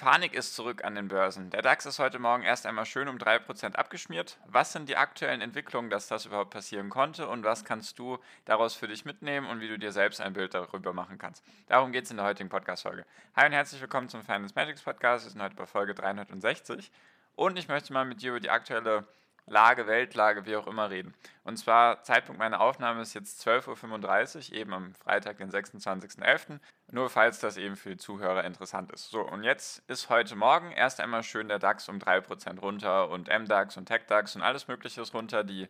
Panik ist zurück an den Börsen. Der DAX ist heute Morgen erst einmal schön um 3% abgeschmiert. Was sind die aktuellen Entwicklungen, dass das überhaupt passieren konnte und was kannst du daraus für dich mitnehmen und wie du dir selbst ein Bild darüber machen kannst? Darum geht es in der heutigen Podcast-Folge. Hi und herzlich willkommen zum Finance Magics Podcast. Wir sind heute bei Folge 360 und ich möchte mal mit dir über die aktuelle Lage, Weltlage, wie auch immer reden. Und zwar, Zeitpunkt meiner Aufnahme ist jetzt 12.35 Uhr, eben am Freitag, den 26.11. Nur falls das eben für die Zuhörer interessant ist. So, und jetzt ist heute Morgen erst einmal schön der DAX um 3% runter und MDAX und TechDAX und alles Mögliche ist runter. Die,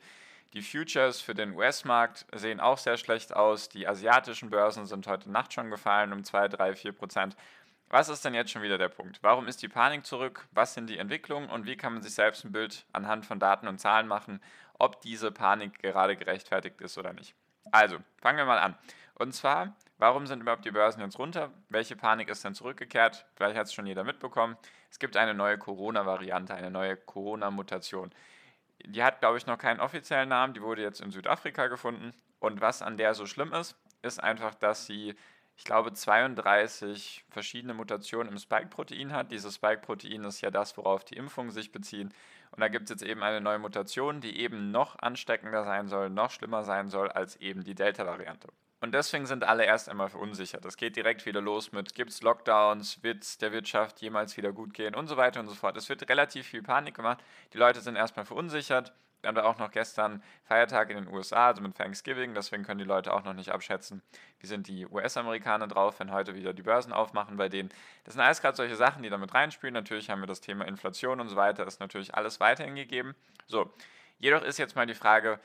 die Futures für den US-Markt sehen auch sehr schlecht aus. Die asiatischen Börsen sind heute Nacht schon gefallen um 2, 3, 4%. Was ist denn jetzt schon wieder der Punkt? Warum ist die Panik zurück? Was sind die Entwicklungen und wie kann man sich selbst ein Bild anhand von Daten und Zahlen machen, ob diese Panik gerade gerechtfertigt ist oder nicht? Also, fangen wir mal an. Und zwar, warum sind überhaupt die Börsen jetzt runter? Welche Panik ist denn zurückgekehrt? Vielleicht hat es schon jeder mitbekommen. Es gibt eine neue Corona-Variante, eine neue Corona-Mutation. Die hat, glaube ich, noch keinen offiziellen Namen. Die wurde jetzt in Südafrika gefunden. Und was an der so schlimm ist, ist einfach, dass sie ich glaube, 32 verschiedene Mutationen im Spike-Protein hat. Dieses Spike-Protein ist ja das, worauf die Impfungen sich beziehen. Und da gibt es jetzt eben eine neue Mutation, die eben noch ansteckender sein soll, noch schlimmer sein soll als eben die Delta-Variante. Und deswegen sind alle erst einmal verunsichert. Es geht direkt wieder los mit, gibt es Lockdowns, wird es der Wirtschaft jemals wieder gut gehen und so weiter und so fort. Es wird relativ viel Panik gemacht. Die Leute sind erstmal verunsichert. Dann war auch noch gestern Feiertag in den USA, also mit Thanksgiving, deswegen können die Leute auch noch nicht abschätzen, wie sind die US-Amerikaner drauf, wenn heute wieder die Börsen aufmachen bei denen. Das sind alles gerade solche Sachen, die damit reinspielen. Natürlich haben wir das Thema Inflation und so weiter, ist natürlich alles weiterhin gegeben. So, jedoch ist jetzt mal die Frage,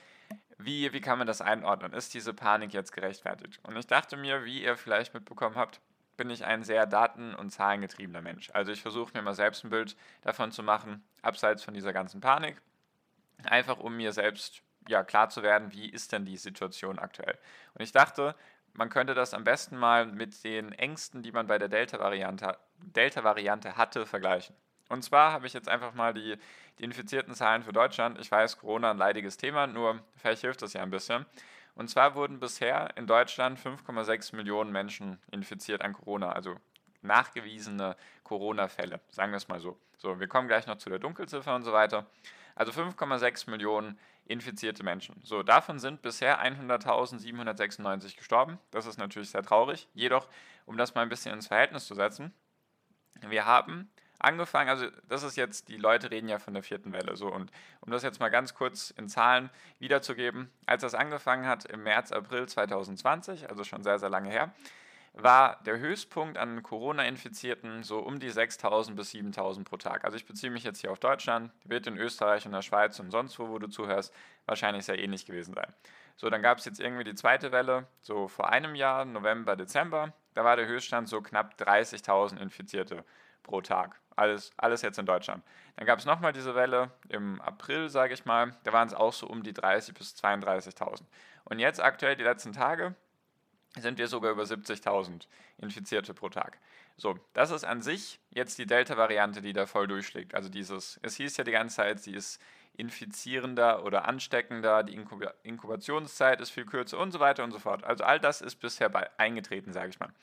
wie, wie kann man das einordnen? Ist diese Panik jetzt gerechtfertigt? Und ich dachte mir, wie ihr vielleicht mitbekommen habt, bin ich ein sehr daten- und zahlengetriebener Mensch. Also ich versuche mir mal selbst ein Bild davon zu machen, abseits von dieser ganzen Panik einfach um mir selbst ja, klar zu werden, wie ist denn die Situation aktuell. Und ich dachte, man könnte das am besten mal mit den Ängsten, die man bei der Delta-Variante Delta hatte, vergleichen. Und zwar habe ich jetzt einfach mal die, die infizierten Zahlen für Deutschland. Ich weiß, Corona ein leidiges Thema, nur vielleicht hilft das ja ein bisschen. Und zwar wurden bisher in Deutschland 5,6 Millionen Menschen infiziert an Corona, also nachgewiesene Corona-Fälle, sagen wir es mal so. So, wir kommen gleich noch zu der Dunkelziffer und so weiter. Also 5,6 Millionen infizierte Menschen. So, davon sind bisher 100.796 gestorben. Das ist natürlich sehr traurig. Jedoch, um das mal ein bisschen ins Verhältnis zu setzen, wir haben angefangen, also das ist jetzt, die Leute reden ja von der vierten Welle, so und um das jetzt mal ganz kurz in Zahlen wiederzugeben, als das angefangen hat im März, April 2020, also schon sehr, sehr lange her, war der Höchstpunkt an Corona-Infizierten so um die 6.000 bis 7.000 pro Tag. Also ich beziehe mich jetzt hier auf Deutschland, wird in Österreich und der Schweiz und sonst wo, wo du zuhörst, wahrscheinlich sehr ähnlich gewesen sein. So, dann gab es jetzt irgendwie die zweite Welle, so vor einem Jahr, November, Dezember, da war der Höchststand so knapp 30.000 Infizierte pro Tag. Alles, alles jetzt in Deutschland. Dann gab es nochmal diese Welle im April, sage ich mal, da waren es auch so um die 30.000 bis 32.000. Und jetzt aktuell die letzten Tage, sind wir sogar über 70.000 Infizierte pro Tag. So, das ist an sich jetzt die Delta-Variante, die da voll durchschlägt. Also dieses, es hieß ja die ganze Zeit, sie ist infizierender oder ansteckender, die Inkubationszeit ist viel kürzer und so weiter und so fort. Also all das ist bisher eingetreten, sage ich mal.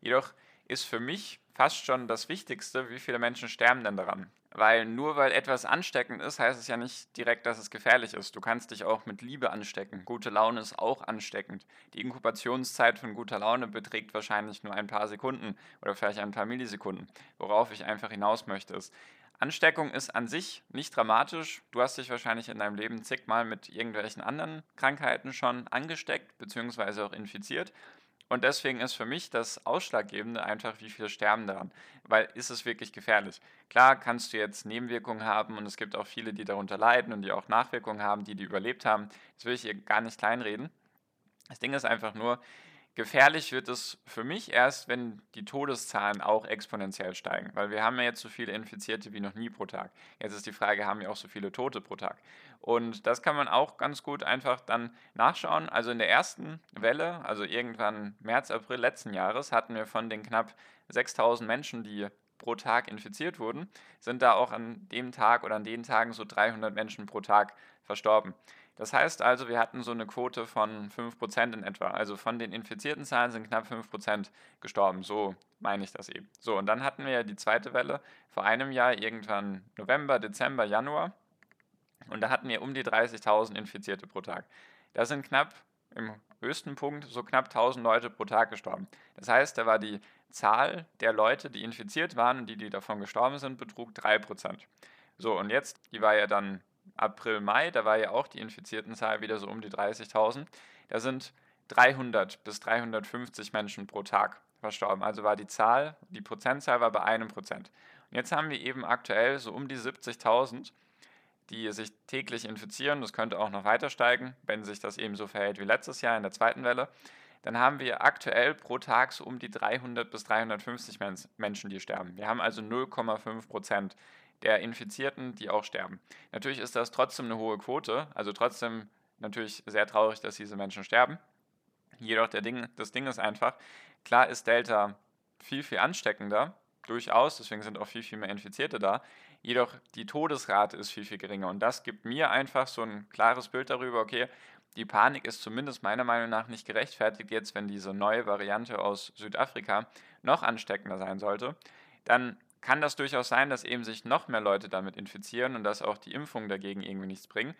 Jedoch ist für mich fast schon das Wichtigste, wie viele Menschen sterben denn daran. Weil nur weil etwas ansteckend ist, heißt es ja nicht direkt, dass es gefährlich ist. Du kannst dich auch mit Liebe anstecken. Gute Laune ist auch ansteckend. Die Inkubationszeit von guter Laune beträgt wahrscheinlich nur ein paar Sekunden oder vielleicht ein paar Millisekunden. Worauf ich einfach hinaus möchte ist, Ansteckung ist an sich nicht dramatisch. Du hast dich wahrscheinlich in deinem Leben zigmal mit irgendwelchen anderen Krankheiten schon angesteckt bzw. auch infiziert. Und deswegen ist für mich das Ausschlaggebende einfach, wie viele sterben daran. Weil ist es wirklich gefährlich? Klar kannst du jetzt Nebenwirkungen haben und es gibt auch viele, die darunter leiden und die auch Nachwirkungen haben, die die überlebt haben. Das will ich hier gar nicht kleinreden. Das Ding ist einfach nur, Gefährlich wird es für mich erst, wenn die Todeszahlen auch exponentiell steigen, weil wir haben ja jetzt so viele Infizierte wie noch nie pro Tag. Jetzt ist die Frage, haben wir auch so viele Tote pro Tag? Und das kann man auch ganz gut einfach dann nachschauen. Also in der ersten Welle, also irgendwann März, April letzten Jahres, hatten wir von den knapp 6000 Menschen, die pro Tag infiziert wurden, sind da auch an dem Tag oder an den Tagen so 300 Menschen pro Tag verstorben. Das heißt also, wir hatten so eine Quote von 5% in etwa. Also von den infizierten Zahlen sind knapp 5% gestorben. So meine ich das eben. So, und dann hatten wir ja die zweite Welle vor einem Jahr, irgendwann November, Dezember, Januar. Und da hatten wir um die 30.000 Infizierte pro Tag. Da sind knapp im höchsten Punkt so knapp 1000 Leute pro Tag gestorben. Das heißt, da war die Zahl der Leute, die infiziert waren und die, die davon gestorben sind, betrug 3%. So, und jetzt, die war ja dann April, Mai, da war ja auch die infizierten Zahl wieder so um die 30.000. Da sind 300 bis 350 Menschen pro Tag verstorben. Also war die Zahl, die Prozentzahl war bei einem Prozent. Und jetzt haben wir eben aktuell so um die 70.000, die sich täglich infizieren. Das könnte auch noch weiter steigen, wenn sich das eben so verhält wie letztes Jahr in der zweiten Welle. Dann haben wir aktuell pro Tag so um die 300 bis 350 Menschen, die sterben. Wir haben also 0,5 Prozent der Infizierten, die auch sterben. Natürlich ist das trotzdem eine hohe Quote, also trotzdem natürlich sehr traurig, dass diese Menschen sterben. Jedoch Ding, das Ding ist einfach, klar ist Delta viel, viel ansteckender, durchaus, deswegen sind auch viel, viel mehr Infizierte da. Jedoch die Todesrate ist viel, viel geringer und das gibt mir einfach so ein klares Bild darüber, okay, die Panik ist zumindest meiner Meinung nach nicht gerechtfertigt jetzt, wenn diese neue Variante aus Südafrika noch ansteckender sein sollte. Dann kann das durchaus sein, dass eben sich noch mehr Leute damit infizieren und dass auch die Impfungen dagegen irgendwie nichts bringen.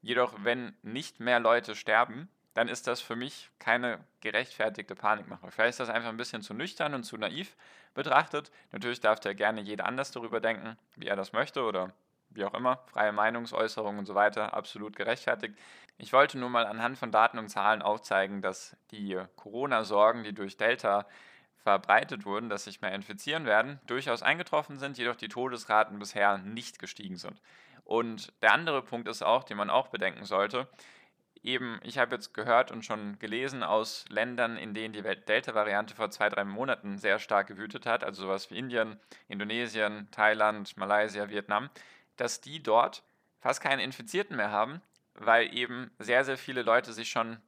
Jedoch, wenn nicht mehr Leute sterben, dann ist das für mich keine gerechtfertigte Panikmache. Vielleicht ist das einfach ein bisschen zu nüchtern und zu naiv betrachtet. Natürlich darf da gerne jeder anders darüber denken, wie er das möchte oder wie auch immer. Freie Meinungsäußerung und so weiter, absolut gerechtfertigt. Ich wollte nur mal anhand von Daten und Zahlen aufzeigen, dass die Corona-Sorgen, die durch Delta verbreitet wurden, dass sich mehr infizieren werden, durchaus eingetroffen sind, jedoch die Todesraten bisher nicht gestiegen sind. Und der andere Punkt ist auch, den man auch bedenken sollte, eben, ich habe jetzt gehört und schon gelesen aus Ländern, in denen die Delta-Variante vor zwei, drei Monaten sehr stark gewütet hat, also sowas wie Indien, Indonesien, Thailand, Malaysia, Vietnam, dass die dort fast keine Infizierten mehr haben, weil eben sehr, sehr viele Leute sich schon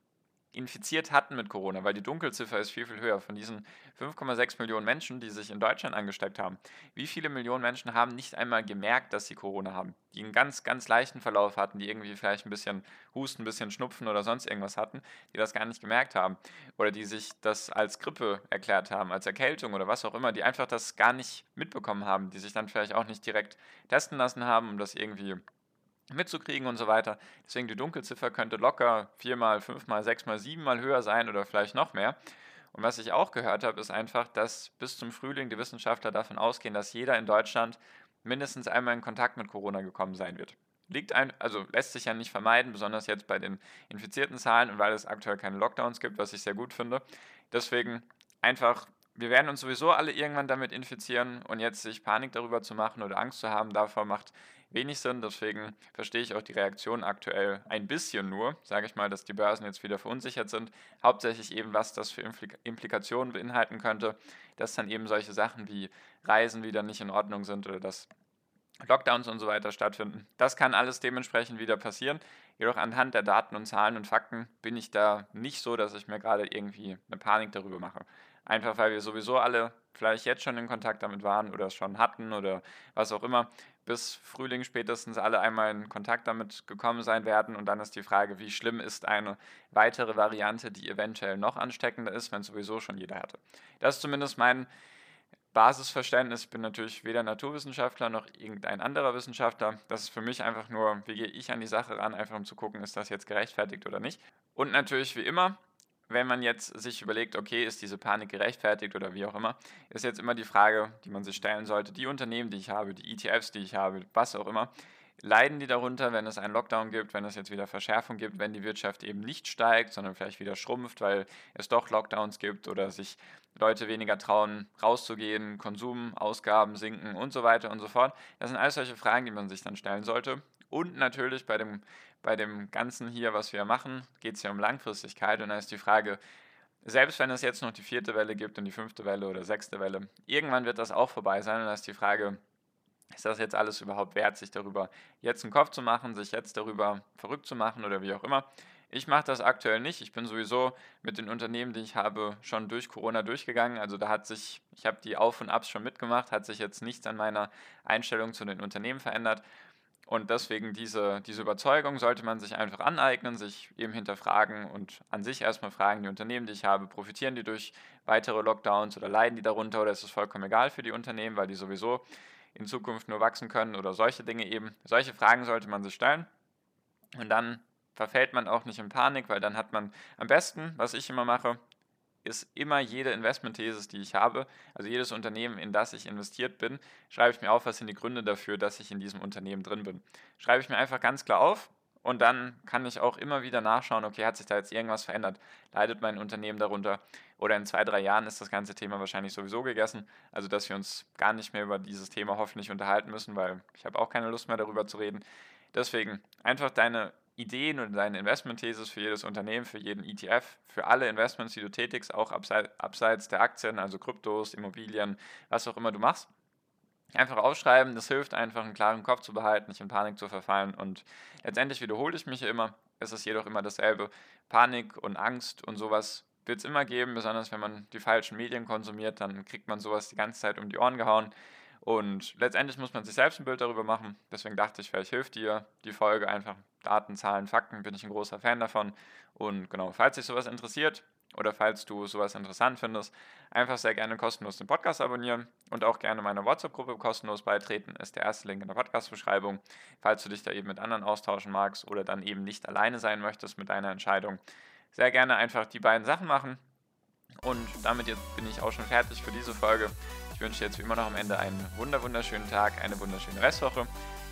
infiziert hatten mit Corona, weil die Dunkelziffer ist viel, viel höher. Von diesen 5,6 Millionen Menschen, die sich in Deutschland angesteckt haben, wie viele Millionen Menschen haben nicht einmal gemerkt, dass sie Corona haben? Die einen ganz, ganz leichten Verlauf hatten, die irgendwie vielleicht ein bisschen Husten, ein bisschen Schnupfen oder sonst irgendwas hatten, die das gar nicht gemerkt haben. Oder die sich das als Grippe erklärt haben, als Erkältung oder was auch immer, die einfach das gar nicht mitbekommen haben, die sich dann vielleicht auch nicht direkt testen lassen haben, um das irgendwie mitzukriegen und so weiter. Deswegen die Dunkelziffer könnte locker viermal, fünfmal, sechsmal, siebenmal höher sein oder vielleicht noch mehr. Und was ich auch gehört habe, ist einfach, dass bis zum Frühling die Wissenschaftler davon ausgehen, dass jeder in Deutschland mindestens einmal in Kontakt mit Corona gekommen sein wird. Liegt ein, also lässt sich ja nicht vermeiden, besonders jetzt bei den infizierten Zahlen und weil es aktuell keine Lockdowns gibt, was ich sehr gut finde. Deswegen einfach, wir werden uns sowieso alle irgendwann damit infizieren und jetzt sich Panik darüber zu machen oder Angst zu haben, davor macht wenig Sinn. Deswegen verstehe ich auch die Reaktion aktuell ein bisschen nur, sage ich mal, dass die Börsen jetzt wieder verunsichert sind. Hauptsächlich eben, was das für Implikationen beinhalten könnte, dass dann eben solche Sachen wie Reisen wieder nicht in Ordnung sind oder dass Lockdowns und so weiter stattfinden. Das kann alles dementsprechend wieder passieren. Jedoch anhand der Daten und Zahlen und Fakten bin ich da nicht so, dass ich mir gerade irgendwie eine Panik darüber mache. Einfach weil wir sowieso alle vielleicht jetzt schon in Kontakt damit waren oder es schon hatten oder was auch immer, bis Frühling spätestens alle einmal in Kontakt damit gekommen sein werden. Und dann ist die Frage, wie schlimm ist eine weitere Variante, die eventuell noch ansteckender ist, wenn sowieso schon jeder hatte. Das ist zumindest mein Basisverständnis. Ich bin natürlich weder Naturwissenschaftler noch irgendein anderer Wissenschaftler. Das ist für mich einfach nur, wie gehe ich an die Sache ran, einfach um zu gucken, ist das jetzt gerechtfertigt oder nicht. Und natürlich wie immer, wenn man jetzt sich überlegt, okay, ist diese Panik gerechtfertigt oder wie auch immer, ist jetzt immer die Frage, die man sich stellen sollte, die Unternehmen, die ich habe, die ETFs, die ich habe, was auch immer, leiden die darunter, wenn es einen Lockdown gibt, wenn es jetzt wieder Verschärfung gibt, wenn die Wirtschaft eben nicht steigt, sondern vielleicht wieder schrumpft, weil es doch Lockdowns gibt oder sich Leute weniger trauen, rauszugehen, Konsumausgaben sinken und so weiter und so fort. Das sind alles solche Fragen, die man sich dann stellen sollte. Und natürlich bei dem bei dem Ganzen hier, was wir machen, geht es ja um Langfristigkeit und da ist die Frage, selbst wenn es jetzt noch die vierte Welle gibt und die fünfte Welle oder sechste Welle, irgendwann wird das auch vorbei sein und da ist die Frage, ist das jetzt alles überhaupt wert, sich darüber jetzt einen Kopf zu machen, sich jetzt darüber verrückt zu machen oder wie auch immer. Ich mache das aktuell nicht. Ich bin sowieso mit den Unternehmen, die ich habe, schon durch Corona durchgegangen. Also da hat sich, ich habe die Auf und Abs schon mitgemacht, hat sich jetzt nichts an meiner Einstellung zu den Unternehmen verändert. Und deswegen diese, diese Überzeugung sollte man sich einfach aneignen, sich eben hinterfragen und an sich erstmal fragen, die Unternehmen, die ich habe, profitieren die durch weitere Lockdowns oder leiden die darunter oder ist es vollkommen egal für die Unternehmen, weil die sowieso in Zukunft nur wachsen können oder solche Dinge eben. Solche Fragen sollte man sich stellen. Und dann verfällt man auch nicht in Panik, weil dann hat man am besten, was ich immer mache, ist immer jede Investmentthesis, die ich habe, also jedes Unternehmen, in das ich investiert bin, schreibe ich mir auf, was sind die Gründe dafür, dass ich in diesem Unternehmen drin bin. Schreibe ich mir einfach ganz klar auf und dann kann ich auch immer wieder nachschauen, okay, hat sich da jetzt irgendwas verändert? Leidet mein Unternehmen darunter? Oder in zwei, drei Jahren ist das ganze Thema wahrscheinlich sowieso gegessen. Also, dass wir uns gar nicht mehr über dieses Thema hoffentlich unterhalten müssen, weil ich habe auch keine Lust mehr darüber zu reden. Deswegen einfach deine Ideen und deine Investmentthesis für jedes Unternehmen, für jeden ETF, für alle Investments, die du tätigst, auch abseits der Aktien, also Kryptos, Immobilien, was auch immer du machst. Einfach aufschreiben, das hilft einfach, einen klaren Kopf zu behalten, nicht in Panik zu verfallen. Und letztendlich wiederhole ich mich immer, es ist jedoch immer dasselbe. Panik und Angst und sowas wird es immer geben, besonders wenn man die falschen Medien konsumiert, dann kriegt man sowas die ganze Zeit um die Ohren gehauen. Und letztendlich muss man sich selbst ein Bild darüber machen. Deswegen dachte ich, vielleicht hilft dir die Folge einfach. Daten, Zahlen, Fakten, bin ich ein großer Fan davon. Und genau, falls dich sowas interessiert oder falls du sowas interessant findest, einfach sehr gerne kostenlos den Podcast abonnieren und auch gerne meiner WhatsApp-Gruppe kostenlos beitreten. Ist der erste Link in der Podcast-Beschreibung. Falls du dich da eben mit anderen austauschen magst oder dann eben nicht alleine sein möchtest mit deiner Entscheidung, sehr gerne einfach die beiden Sachen machen. Und damit jetzt bin ich auch schon fertig für diese Folge. Ich wünsche dir jetzt wie immer noch am Ende einen wunderschönen Tag, eine wunderschöne Restwoche.